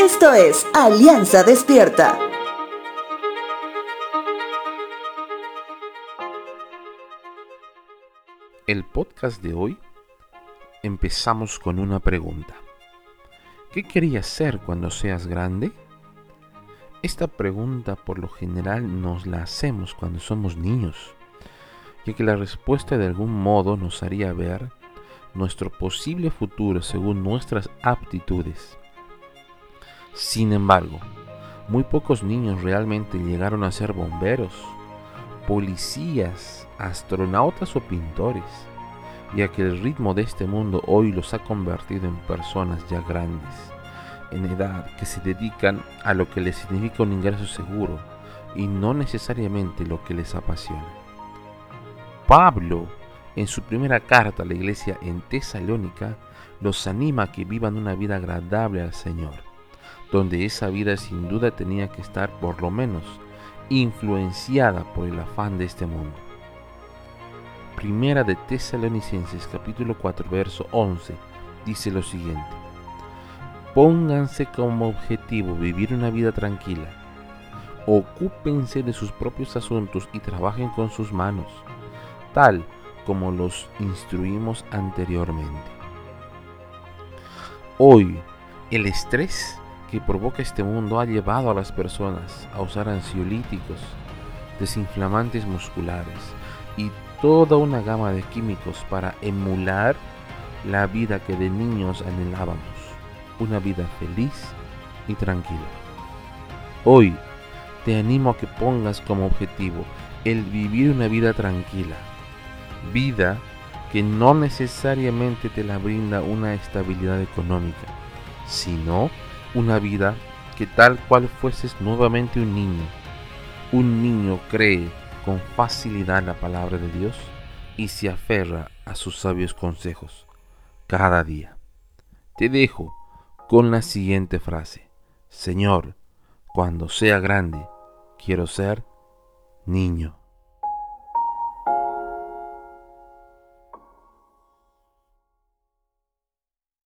Esto es Alianza Despierta. El podcast de hoy empezamos con una pregunta. ¿Qué querías ser cuando seas grande? Esta pregunta por lo general nos la hacemos cuando somos niños, ya que la respuesta de algún modo nos haría ver nuestro posible futuro según nuestras aptitudes. Sin embargo, muy pocos niños realmente llegaron a ser bomberos, policías, astronautas o pintores, ya que el ritmo de este mundo hoy los ha convertido en personas ya grandes, en edad, que se dedican a lo que les significa un ingreso seguro y no necesariamente lo que les apasiona. Pablo en su primera carta a la iglesia en Tesalónica, los anima a que vivan una vida agradable al Señor, donde esa vida sin duda tenía que estar por lo menos influenciada por el afán de este mundo. Primera de Tesalonicenses capítulo 4 verso 11 dice lo siguiente. Pónganse como objetivo vivir una vida tranquila. Ocúpense de sus propios asuntos y trabajen con sus manos, tal como los instruimos anteriormente. Hoy, el estrés que provoca este mundo ha llevado a las personas a usar ansiolíticos, desinflamantes musculares y toda una gama de químicos para emular la vida que de niños anhelábamos, una vida feliz y tranquila. Hoy te animo a que pongas como objetivo el vivir una vida tranquila, vida que no necesariamente te la brinda una estabilidad económica, sino una vida que tal cual fueses nuevamente un niño. Un niño cree con facilidad la palabra de Dios y se aferra a sus sabios consejos cada día. Te dejo con la siguiente frase. Señor, cuando sea grande, quiero ser niño.